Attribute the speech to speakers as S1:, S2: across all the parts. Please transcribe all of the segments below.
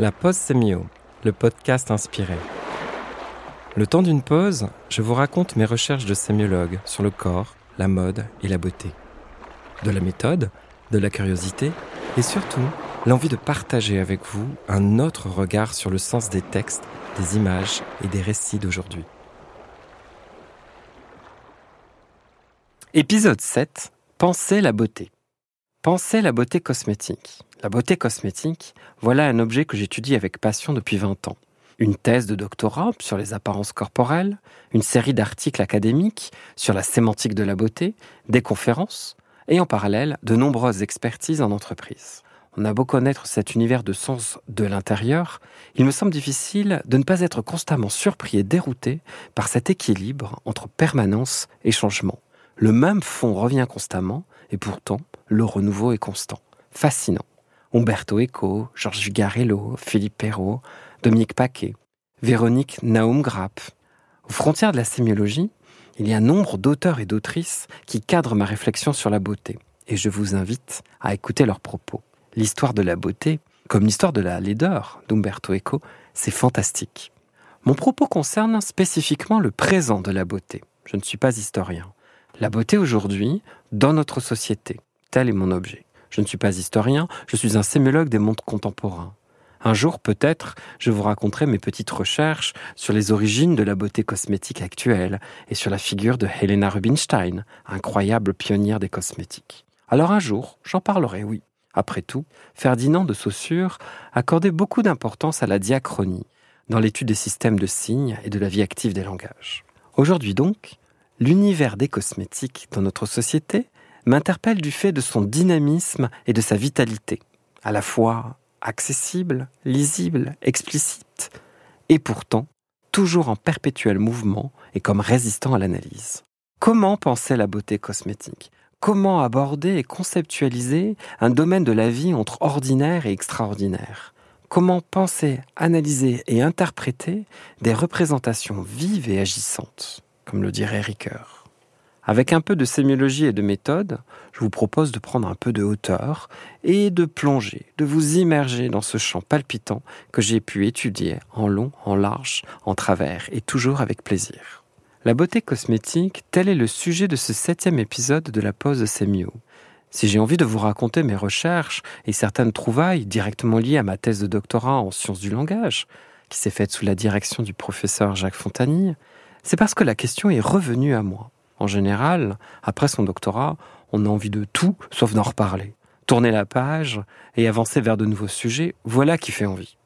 S1: La pause sémio, le podcast inspiré. Le temps d'une pause, je vous raconte mes recherches de sémiologue sur le corps, la mode et la beauté. De la méthode, de la curiosité et surtout l'envie de partager avec vous un autre regard sur le sens des textes, des images et des récits d'aujourd'hui. Épisode 7. Pensez la beauté. Pensez la beauté cosmétique. La beauté cosmétique, voilà un objet que j'étudie avec passion depuis 20 ans. Une thèse de doctorat sur les apparences corporelles, une série d'articles académiques sur la sémantique de la beauté, des conférences, et en parallèle de nombreuses expertises en entreprise. On a beau connaître cet univers de sens de l'intérieur, il me semble difficile de ne pas être constamment surpris et dérouté par cet équilibre entre permanence et changement. Le même fond revient constamment, et pourtant, le renouveau est constant. Fascinant. Umberto Eco, Georges Vigarello, Philippe Perrault, Dominique Paquet, Véronique Naum Grapp. Aux frontières de la sémiologie, il y a nombre d'auteurs et d'autrices qui cadrent ma réflexion sur la beauté, et je vous invite à écouter leurs propos. L'histoire de la beauté, comme l'histoire de la laideur d'Umberto Eco, c'est fantastique. Mon propos concerne spécifiquement le présent de la beauté. Je ne suis pas historien. La beauté aujourd'hui, dans notre société, tel est mon objet. Je ne suis pas historien, je suis un sémiologue des mondes contemporains. Un jour, peut-être, je vous raconterai mes petites recherches sur les origines de la beauté cosmétique actuelle et sur la figure de Helena Rubinstein, incroyable pionnière des cosmétiques. Alors un jour, j'en parlerai, oui. Après tout, Ferdinand de Saussure accordait beaucoup d'importance à la diachronie dans l'étude des systèmes de signes et de la vie active des langages. Aujourd'hui donc, l'univers des cosmétiques dans notre société m'interpelle du fait de son dynamisme et de sa vitalité, à la fois accessible, lisible, explicite, et pourtant toujours en perpétuel mouvement et comme résistant à l'analyse. Comment penser la beauté cosmétique? Comment aborder et conceptualiser un domaine de la vie entre ordinaire et extraordinaire? Comment penser, analyser et interpréter des représentations vives et agissantes, comme le dirait Ricoeur? Avec un peu de sémiologie et de méthode, je vous propose de prendre un peu de hauteur et de plonger, de vous immerger dans ce champ palpitant que j'ai pu étudier en long, en large, en travers et toujours avec plaisir. La beauté cosmétique, tel est le sujet de ce septième épisode de la pause sémio. Si j'ai envie de vous raconter mes recherches et certaines trouvailles directement liées à ma thèse de doctorat en sciences du langage, qui s'est faite sous la direction du professeur Jacques Fontanille, c'est parce que la question est revenue à moi. En général, après son doctorat, on a envie de tout sauf d'en reparler. Tourner la page et avancer vers de nouveaux sujets, voilà qui fait envie.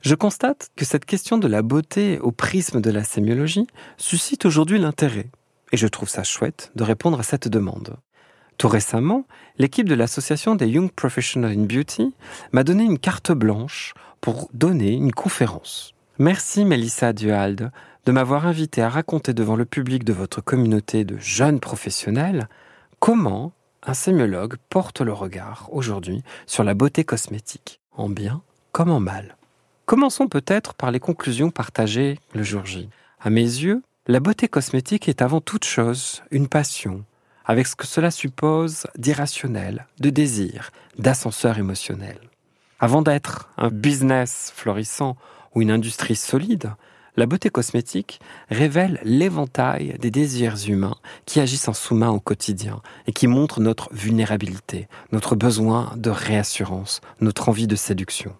S1: Je constate que cette question de la beauté au prisme de la sémiologie suscite aujourd'hui l'intérêt, et je trouve ça chouette de répondre à cette demande. Tout récemment, l'équipe de l'association des Young Professionals in Beauty m'a donné une carte blanche pour donner une conférence. Merci Melissa Duhalde de m'avoir invité à raconter devant le public de votre communauté de jeunes professionnels comment un sémiologue porte le regard aujourd'hui sur la beauté cosmétique, en bien comme en mal. Commençons peut-être par les conclusions partagées le jour J. À mes yeux, la beauté cosmétique est avant toute chose une passion, avec ce que cela suppose d'irrationnel, de désir, d'ascenseur émotionnel. Avant d'être un business florissant ou une industrie solide, la beauté cosmétique révèle l'éventail des désirs humains qui agissent en sous-main au quotidien et qui montrent notre vulnérabilité, notre besoin de réassurance, notre envie de séduction.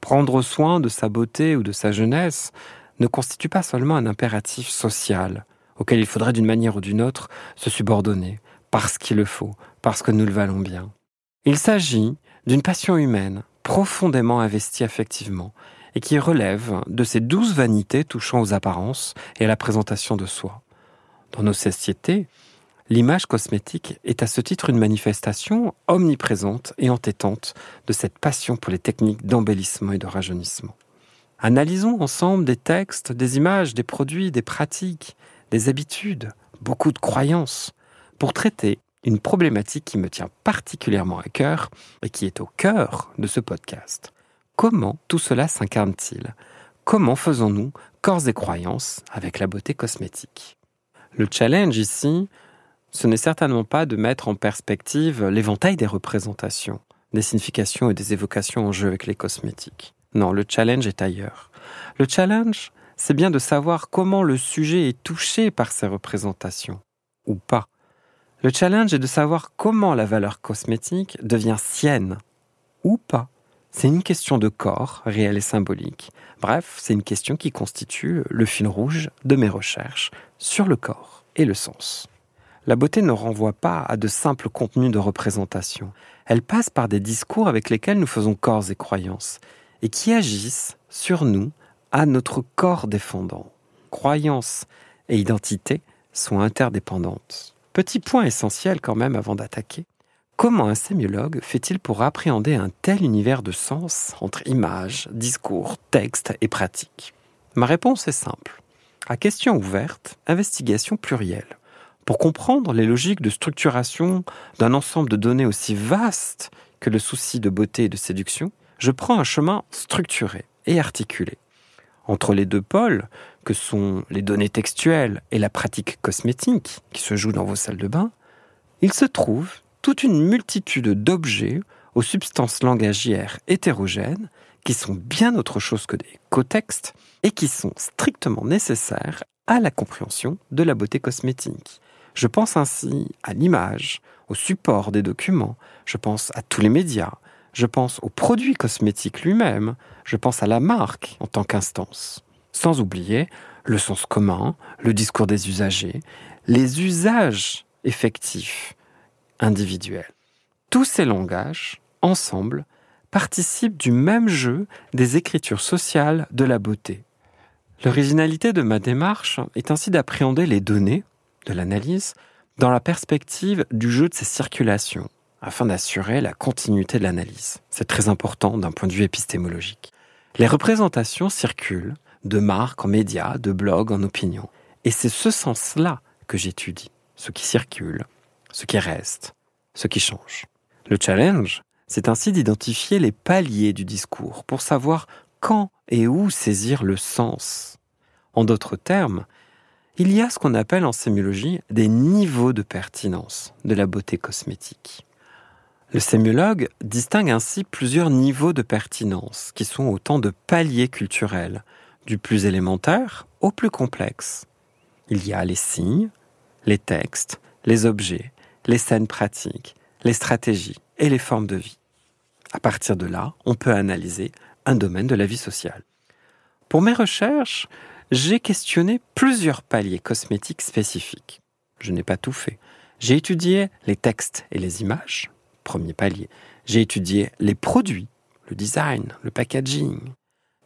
S1: Prendre soin de sa beauté ou de sa jeunesse ne constitue pas seulement un impératif social auquel il faudrait d'une manière ou d'une autre se subordonner, parce qu'il le faut, parce que nous le valons bien. Il s'agit d'une passion humaine profondément investie affectivement et qui relève de ces douze vanités touchant aux apparences et à la présentation de soi. Dans nos sociétés, l'image cosmétique est à ce titre une manifestation omniprésente et entêtante de cette passion pour les techniques d'embellissement et de rajeunissement. Analysons ensemble des textes, des images, des produits, des pratiques, des habitudes, beaucoup de croyances, pour traiter une problématique qui me tient particulièrement à cœur et qui est au cœur de ce podcast. Comment tout cela s'incarne-t-il? Comment faisons-nous corps et croyances avec la beauté cosmétique? Le challenge ici, ce n'est certainement pas de mettre en perspective l'éventail des représentations, des significations et des évocations en jeu avec les cosmétiques. Non, le challenge est ailleurs. Le challenge, c'est bien de savoir comment le sujet est touché par ces représentations, ou pas. Le challenge est de savoir comment la valeur cosmétique devient sienne, ou pas. C'est une question de corps, réel et symbolique. Bref, c'est une question qui constitue le fil rouge de mes recherches sur le corps et le sens. La beauté ne renvoie pas à de simples contenus de représentation. Elle passe par des discours avec lesquels nous faisons corps et croyances, et qui agissent sur nous à notre corps défendant. Croyances et identité sont interdépendantes. Petit point essentiel quand même avant d'attaquer. Comment un sémiologue fait-il pour appréhender un tel univers de sens entre images, discours, textes et pratiques? Ma réponse est simple. À question ouverte, investigation plurielle. Pour comprendre les logiques de structuration d'un ensemble de données aussi vaste que le souci de beauté et de séduction, je prends un chemin structuré et articulé. Entre les deux pôles, que sont les données textuelles et la pratique cosmétique qui se joue dans vos salles de bain, il se trouve toute une multitude d'objets aux substances langagières hétérogènes qui sont bien autre chose que des cotextes et qui sont strictement nécessaires à la compréhension de la beauté cosmétique. Je pense ainsi à l'image, au support des documents, je pense à tous les médias, je pense au produit cosmétique lui-même, je pense à la marque en tant qu'instance. Sans oublier le sens commun, le discours des usagers, les usages effectifs individuels. Tous ces langages, ensemble, participent du même jeu des écritures sociales de la beauté. L'originalité de ma démarche est ainsi d'appréhender les données de l'analyse dans la perspective du jeu de ces circulations, afin d'assurer la continuité de l'analyse. C'est très important d'un point de vue épistémologique. Les représentations circulent de marques en médias, de blogs en opinions. Et c'est ce sens-là que j'étudie, ce qui circule, ce qui reste, ce qui change. Le challenge, c'est ainsi d'identifier les paliers du discours pour savoir quand et où saisir le sens. En d'autres termes, il y a ce qu'on appelle en sémiologie des niveaux de pertinence de la beauté cosmétique. Le sémiologue distingue ainsi plusieurs niveaux de pertinence, qui sont autant de paliers culturels, du plus élémentaire au plus complexe. Il y a les signes, les textes, les objets, les scènes pratiques, les stratégies et les formes de vie. À partir de là, on peut analyser un domaine de la vie sociale. Pour mes recherches, j'ai questionné plusieurs paliers cosmétiques spécifiques. Je n'ai pas tout fait. J'ai étudié les textes et les images, premier palier. J'ai étudié les produits, le design, le packaging.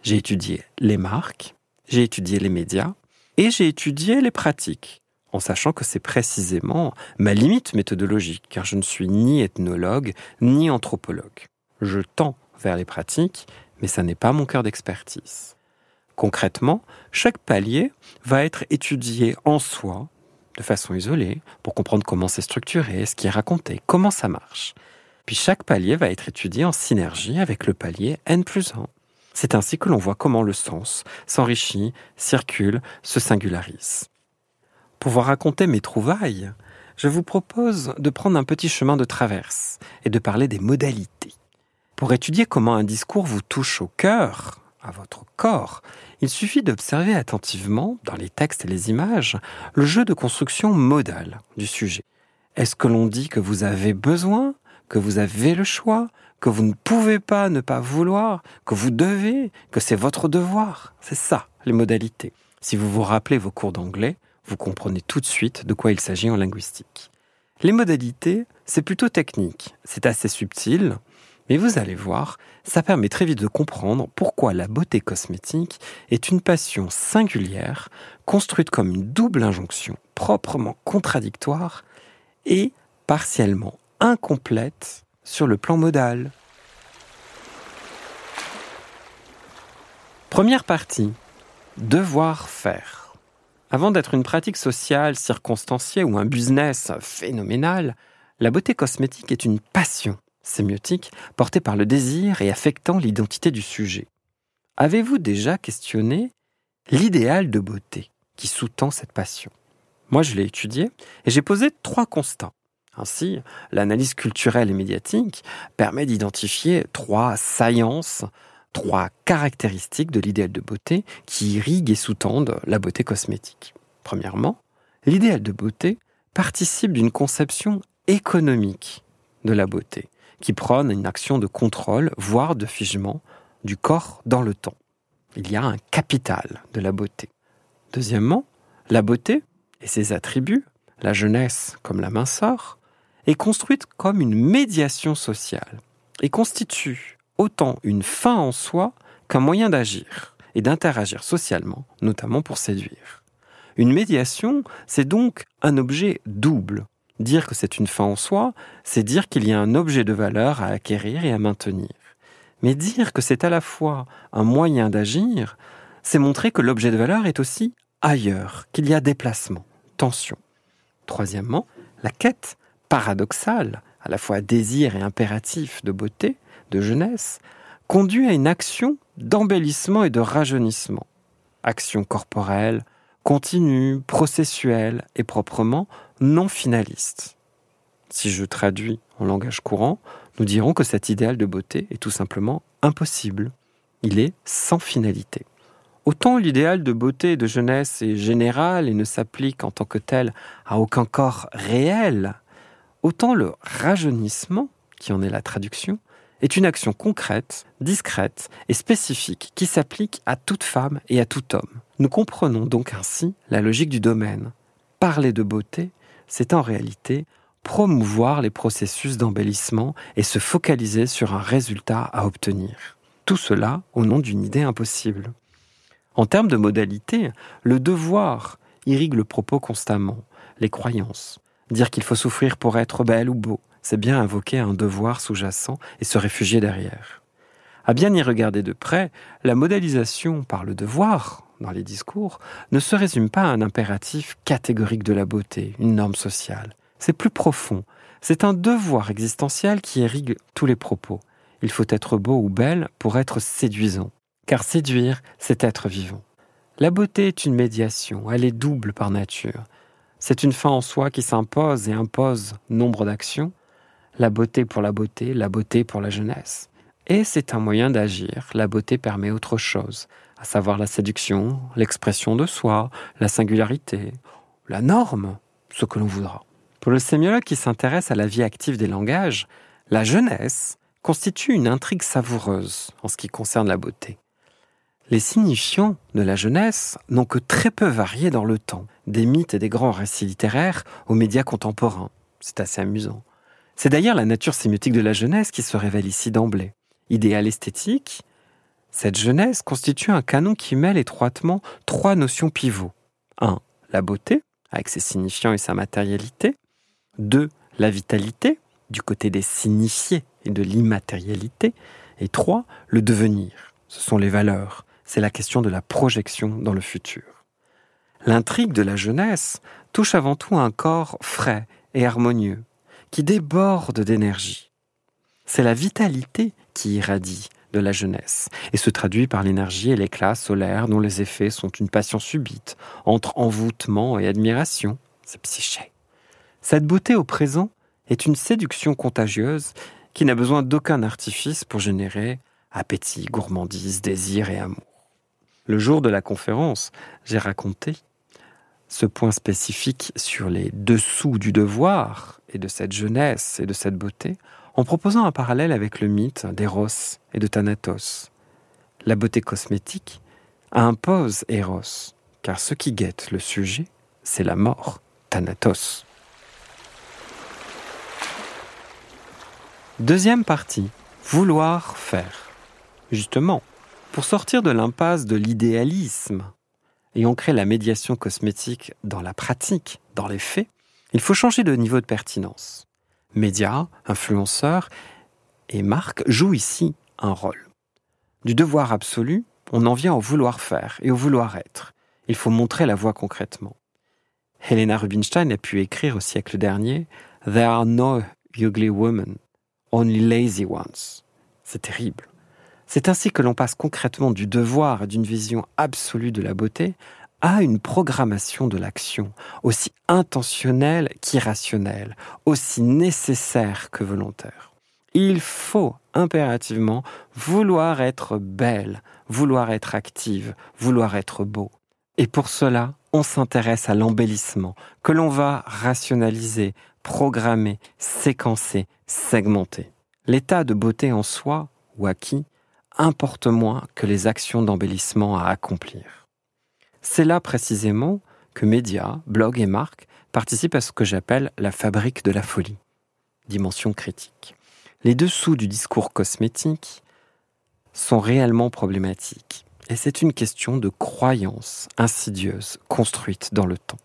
S1: J'ai étudié les marques, j'ai étudié les médias et j'ai étudié les pratiques, en sachant que c'est précisément ma limite méthodologique, car je ne suis ni ethnologue ni anthropologue. Je tends vers les pratiques, mais ça n'est pas mon cœur d'expertise. Concrètement, chaque palier va être étudié en soi, de façon isolée, pour comprendre comment c'est structuré, ce qui est raconté, comment ça marche. Puis chaque palier va être étudié en synergie avec le palier N plus 1. C'est ainsi que l'on voit comment le sens s'enrichit, circule, se singularise. Pour vous raconter mes trouvailles, je vous propose de prendre un petit chemin de traverse et de parler des modalités. Pour étudier comment un discours vous touche au cœur, à votre corps, il suffit d'observer attentivement, dans les textes et les images, le jeu de construction modale du sujet. Est-ce que l'on dit que vous avez besoin, que vous avez le choix, que vous ne pouvez pas ne pas vouloir, que vous devez, que c'est votre devoir? C'est ça, les modalités. Si vous vous rappelez vos cours d'anglais, vous comprenez tout de suite de quoi il s'agit en linguistique. Les modalités, c'est plutôt technique, c'est assez subtil, mais vous allez voir, ça permet très vite de comprendre pourquoi la beauté cosmétique est une passion singulière, construite comme une double injonction proprement contradictoire et partiellement incomplète sur le plan modal. Première partie. Devoir faire. Avant d'être une pratique sociale circonstanciée ou un business phénoménal, la beauté cosmétique est une passion sémiotique portée par le désir et affectant l'identité du sujet. Avez-vous déjà questionné l'idéal de beauté qui sous-tend cette passion? Moi, je l'ai étudié et j'ai posé trois constats. Ainsi, l'analyse culturelle et médiatique permet d'identifier trois saillances trois caractéristiques de l'idéal de beauté qui irriguent et sous-tendent la beauté cosmétique. Premièrement, l'idéal de beauté participe d'une conception économique de la beauté, qui prône une action de contrôle, voire de figement, du corps dans le temps. Il y a un capital de la beauté. Deuxièmement, la beauté et ses attributs, la jeunesse comme la minceur, est construite comme une médiation sociale et constitue autant une fin en soi qu'un moyen d'agir et d'interagir socialement, notamment pour séduire. Une médiation, c'est donc un objet double. Dire que c'est une fin en soi, c'est dire qu'il y a un objet de valeur à acquérir et à maintenir. Mais dire que c'est à la fois un moyen d'agir, c'est montrer que l'objet de valeur est aussi ailleurs, qu'il y a déplacement, tension. Troisièmement, la quête paradoxale, à la fois désir et impératif de beauté, de jeunesse, conduit à une action d'embellissement et de rajeunissement. Action corporelle, continue, processuelle et proprement non finaliste. Si je traduis en langage courant, nous dirons que cet idéal de beauté est tout simplement impossible. Il est sans finalité. Autant l'idéal de beauté et de jeunesse est général et ne s'applique en tant que tel à aucun corps réel, autant le rajeunissement, qui en est la traduction, est une action concrète, discrète et spécifique qui s'applique à toute femme et à tout homme. Nous comprenons donc ainsi la logique du domaine. Parler de beauté, c'est en réalité promouvoir les processus d'embellissement et se focaliser sur un résultat à obtenir. Tout cela au nom d'une idée impossible. En termes de modalité, le devoir irrigue le propos constamment, les croyances. Dire qu'il faut souffrir pour être belle ou beau, c'est bien invoquer un devoir sous-jacent et se réfugier derrière. À bien y regarder de près, la modélisation par le devoir, dans les discours, ne se résume pas à un impératif catégorique de la beauté, une norme sociale. C'est plus profond. C'est un devoir existentiel qui irrigue tous les propos. Il faut être beau ou belle pour être séduisant car séduire, c'est être vivant. La beauté est une médiation, elle est double par nature. C'est une fin en soi qui s'impose et impose nombre d'actions, la beauté pour la beauté, la beauté pour la jeunesse. Et c'est un moyen d'agir, la beauté permet autre chose, à savoir la séduction, l'expression de soi, la singularité, la norme, ce que l'on voudra. Pour le sémiologue qui s'intéresse à la vie active des langages, la jeunesse constitue une intrigue savoureuse en ce qui concerne la beauté. Les signifiants de la jeunesse n'ont que très peu varié dans le temps, des mythes et des grands récits littéraires aux médias contemporains. C'est assez amusant. C'est d'ailleurs la nature sémiotique de la jeunesse qui se révèle ici d'emblée. Idéal esthétique, cette jeunesse constitue un canon qui mêle étroitement trois notions pivots. 1. La beauté, avec ses signifiants et sa matérialité. 2. La vitalité, du côté des signifiés et de l'immatérialité. Et 3. Le devenir, ce sont les valeurs, c'est la question de la projection dans le futur. L'intrigue de la jeunesse touche avant tout un corps frais et harmonieux, qui déborde d'énergie. C'est la vitalité qui irradie de la jeunesse et se traduit par l'énergie et l'éclat solaire dont les effets sont une passion subite entre envoûtement et admiration. C'est psyché. Cette beauté au présent est une séduction contagieuse qui n'a besoin d'aucun artifice pour générer appétit, gourmandise, désir et amour. Le jour de la conférence, j'ai raconté ce point spécifique sur les dessous du devoir de cette jeunesse et de cette beauté, en proposant un parallèle avec le mythe d'Eros et de Thanatos. La beauté cosmétique impose Eros, car ce qui guette le sujet, c'est la mort, Thanatos. Deuxième partie, vouloir faire. Justement, pour sortir de l'impasse de l'idéalisme et ancrer la médiation cosmétique dans la pratique, dans les faits, il faut changer de niveau de pertinence. Médias, influenceurs et marques jouent ici un rôle. Du devoir absolu, on en vient au vouloir faire et au vouloir être. Il faut montrer la voie concrètement. Helena Rubinstein a pu écrire au siècle dernier There are no ugly women, only lazy ones. C'est terrible. C'est ainsi que l'on passe concrètement du devoir et d'une vision absolue de la beauté une programmation de l'action, aussi intentionnelle qu'irrationnelle, aussi nécessaire que volontaire. Il faut impérativement vouloir être belle, vouloir être active, vouloir être beau. Et pour cela, on s'intéresse à l'embellissement que l'on va rationaliser, programmer, séquencer, segmenter. L'état de beauté en soi ou acquis importe moins que les actions d'embellissement à accomplir. C'est là précisément que médias, blogs et marques participent à ce que j'appelle la fabrique de la folie. Dimension critique. Les dessous du discours cosmétique sont réellement problématiques. Et c'est une question de croyance insidieuse construite dans le temps.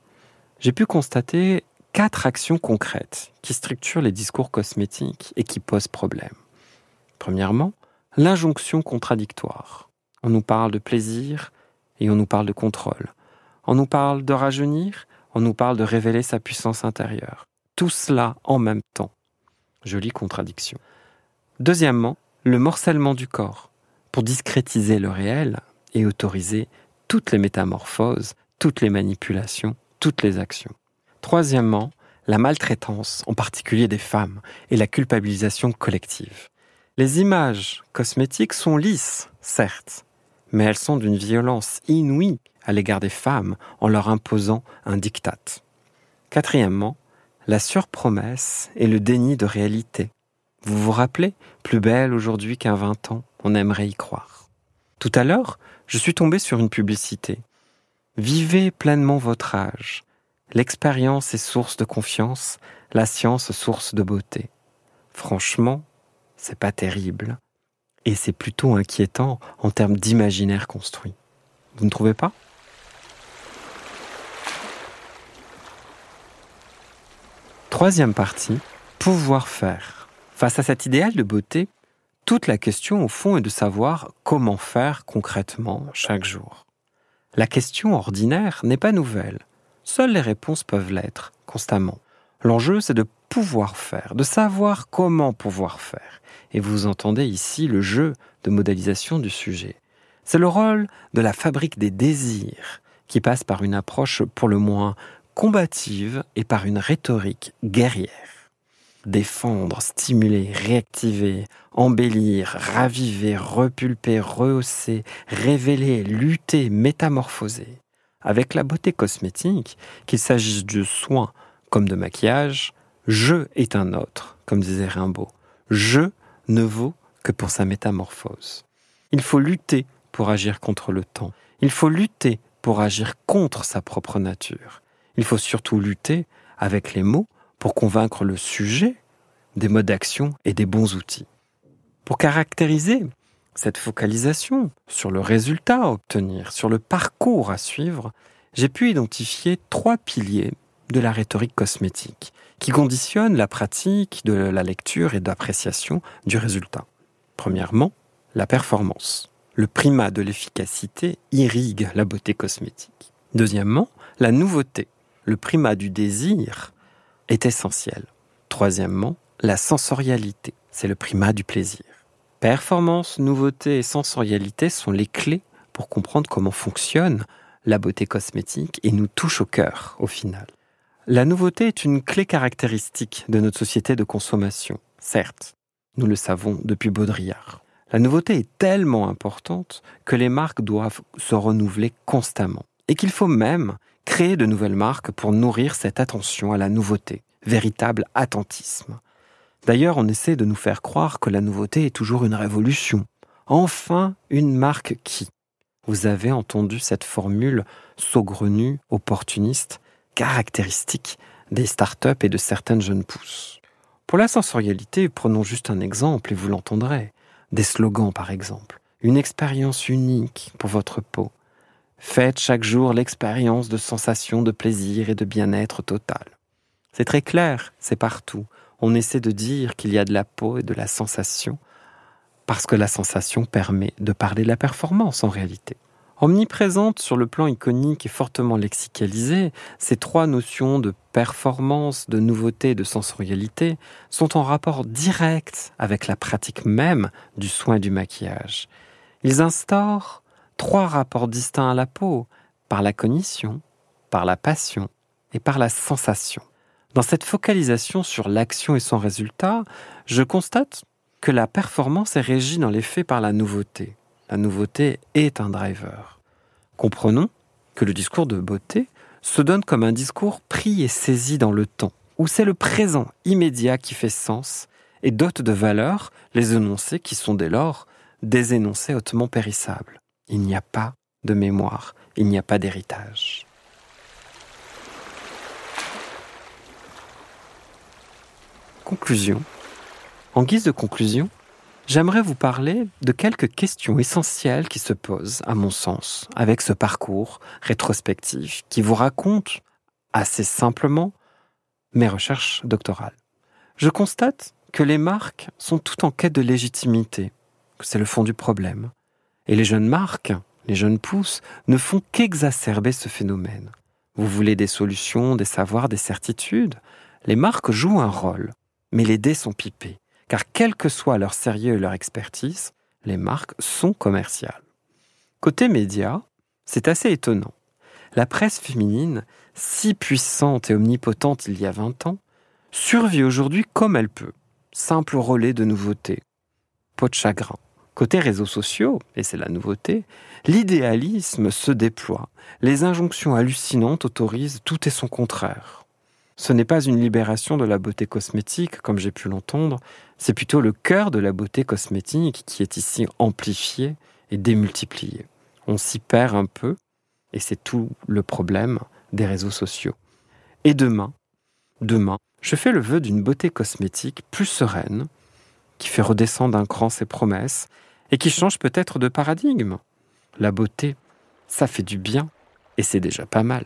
S1: J'ai pu constater quatre actions concrètes qui structurent les discours cosmétiques et qui posent problème. Premièrement, l'injonction contradictoire. On nous parle de plaisir et on nous parle de contrôle. On nous parle de rajeunir, on nous parle de révéler sa puissance intérieure. Tout cela en même temps. Jolie contradiction. Deuxièmement, le morcellement du corps. Pour discrétiser le réel et autoriser toutes les métamorphoses, toutes les manipulations, toutes les actions. Troisièmement, la maltraitance, en particulier des femmes, et la culpabilisation collective. Les images cosmétiques sont lisses, certes, mais elles sont d'une violence inouïe à l'égard des femmes en leur imposant un diktat. Quatrièmement, la surpromesse et le déni de réalité. Vous vous rappelez, plus belle aujourd'hui qu'un vingt ans, on aimerait y croire. Tout à l'heure, je suis tombé sur une publicité. Vivez pleinement votre âge. L'expérience est source de confiance, la science source de beauté. Franchement, c'est pas terrible. Et c'est plutôt inquiétant en termes d'imaginaire construit. Vous ne trouvez pas? Troisième partie, pouvoir faire. Face à cet idéal de beauté, toute la question au fond est de savoir comment faire concrètement chaque jour. La question ordinaire n'est pas nouvelle. Seules les réponses peuvent l'être, constamment. L'enjeu, c'est de pouvoir faire, de savoir comment pouvoir faire. Et vous entendez ici le jeu de modélisation du sujet. C'est le rôle de la fabrique des désirs, qui passe par une approche pour le moins combative et par une rhétorique guerrière. Défendre, stimuler, réactiver, embellir, raviver, repulper, rehausser, révéler, lutter, métamorphoser avec la beauté cosmétique, qu'il s'agisse de soins comme de maquillage, je est un autre, comme disait Rimbaud. Je ne vaut que pour sa métamorphose. Il faut lutter pour agir contre le temps. Il faut lutter pour agir contre sa propre nature. Il faut surtout lutter avec les mots pour convaincre le sujet des modes d'action et des bons outils. Pour caractériser cette focalisation sur le résultat à obtenir, sur le parcours à suivre, j'ai pu identifier trois piliers de la rhétorique cosmétique qui conditionnent la pratique de la lecture et d'appréciation du résultat. Premièrement, la performance. Le primat de l'efficacité irrigue la beauté cosmétique. Deuxièmement, la nouveauté. Le primat du désir est essentiel. Troisièmement, la sensorialité. C'est le primat du plaisir. Performance, nouveauté et sensorialité sont les clés pour comprendre comment fonctionne la beauté cosmétique et nous touche au cœur au final. La nouveauté est une clé caractéristique de notre société de consommation, certes, nous le savons depuis Baudrillard. La nouveauté est tellement importante que les marques doivent se renouveler constamment et qu'il faut même créer de nouvelles marques pour nourrir cette attention à la nouveauté, véritable attentisme. D'ailleurs, on essaie de nous faire croire que la nouveauté est toujours une révolution. Enfin, une marque qui Vous avez entendu cette formule saugrenue, opportuniste, caractéristique des startups et de certaines jeunes pousses. Pour la sensorialité, prenons juste un exemple et vous l'entendrez. Des slogans, par exemple. Une expérience unique pour votre peau. Faites chaque jour l'expérience de sensation de plaisir et de bien-être total. C'est très clair, c'est partout on essaie de dire qu'il y a de la peau et de la sensation, parce que la sensation permet de parler de la performance en réalité. Omniprésente sur le plan iconique et fortement lexicalisée, ces trois notions de performance, de nouveauté et de sensorialité sont en rapport direct avec la pratique même du soin du maquillage. Ils instaurent trois rapports distincts à la peau, par la cognition, par la passion et par la sensation. Dans cette focalisation sur l'action et son résultat, je constate que la performance est régie dans les faits par la nouveauté. La nouveauté est un driver. Comprenons que le discours de beauté se donne comme un discours pris et saisi dans le temps, où c'est le présent immédiat qui fait sens et dote de valeur les énoncés qui sont dès lors des énoncés hautement périssables. Il n'y a pas de mémoire, il n'y a pas d'héritage. Conclusion. En guise de conclusion, j'aimerais vous parler de quelques questions essentielles qui se posent, à mon sens, avec ce parcours rétrospectif qui vous raconte assez simplement mes recherches doctorales. Je constate que les marques sont toutes en quête de légitimité, que c'est le fond du problème. Et les jeunes marques, les jeunes pousses, ne font qu'exacerber ce phénomène. Vous voulez des solutions, des savoirs, des certitudes Les marques jouent un rôle, mais les dés sont pipés, car quel que soit leur sérieux et leur expertise, les marques sont commerciales. Côté médias, c'est assez étonnant. La presse féminine, si puissante et omnipotente il y a 20 ans, survit aujourd'hui comme elle peut simple relais de nouveautés. Pot de chagrin. Côté réseaux sociaux, et c'est la nouveauté, l'idéalisme se déploie. Les injonctions hallucinantes autorisent tout et son contraire. Ce n'est pas une libération de la beauté cosmétique, comme j'ai pu l'entendre, c'est plutôt le cœur de la beauté cosmétique qui est ici amplifié et démultiplié. On s'y perd un peu, et c'est tout le problème des réseaux sociaux. Et demain, demain, je fais le vœu d'une beauté cosmétique plus sereine, qui fait redescendre d'un cran ses promesses et qui change peut-être de paradigme. La beauté, ça fait du bien et c'est déjà pas mal.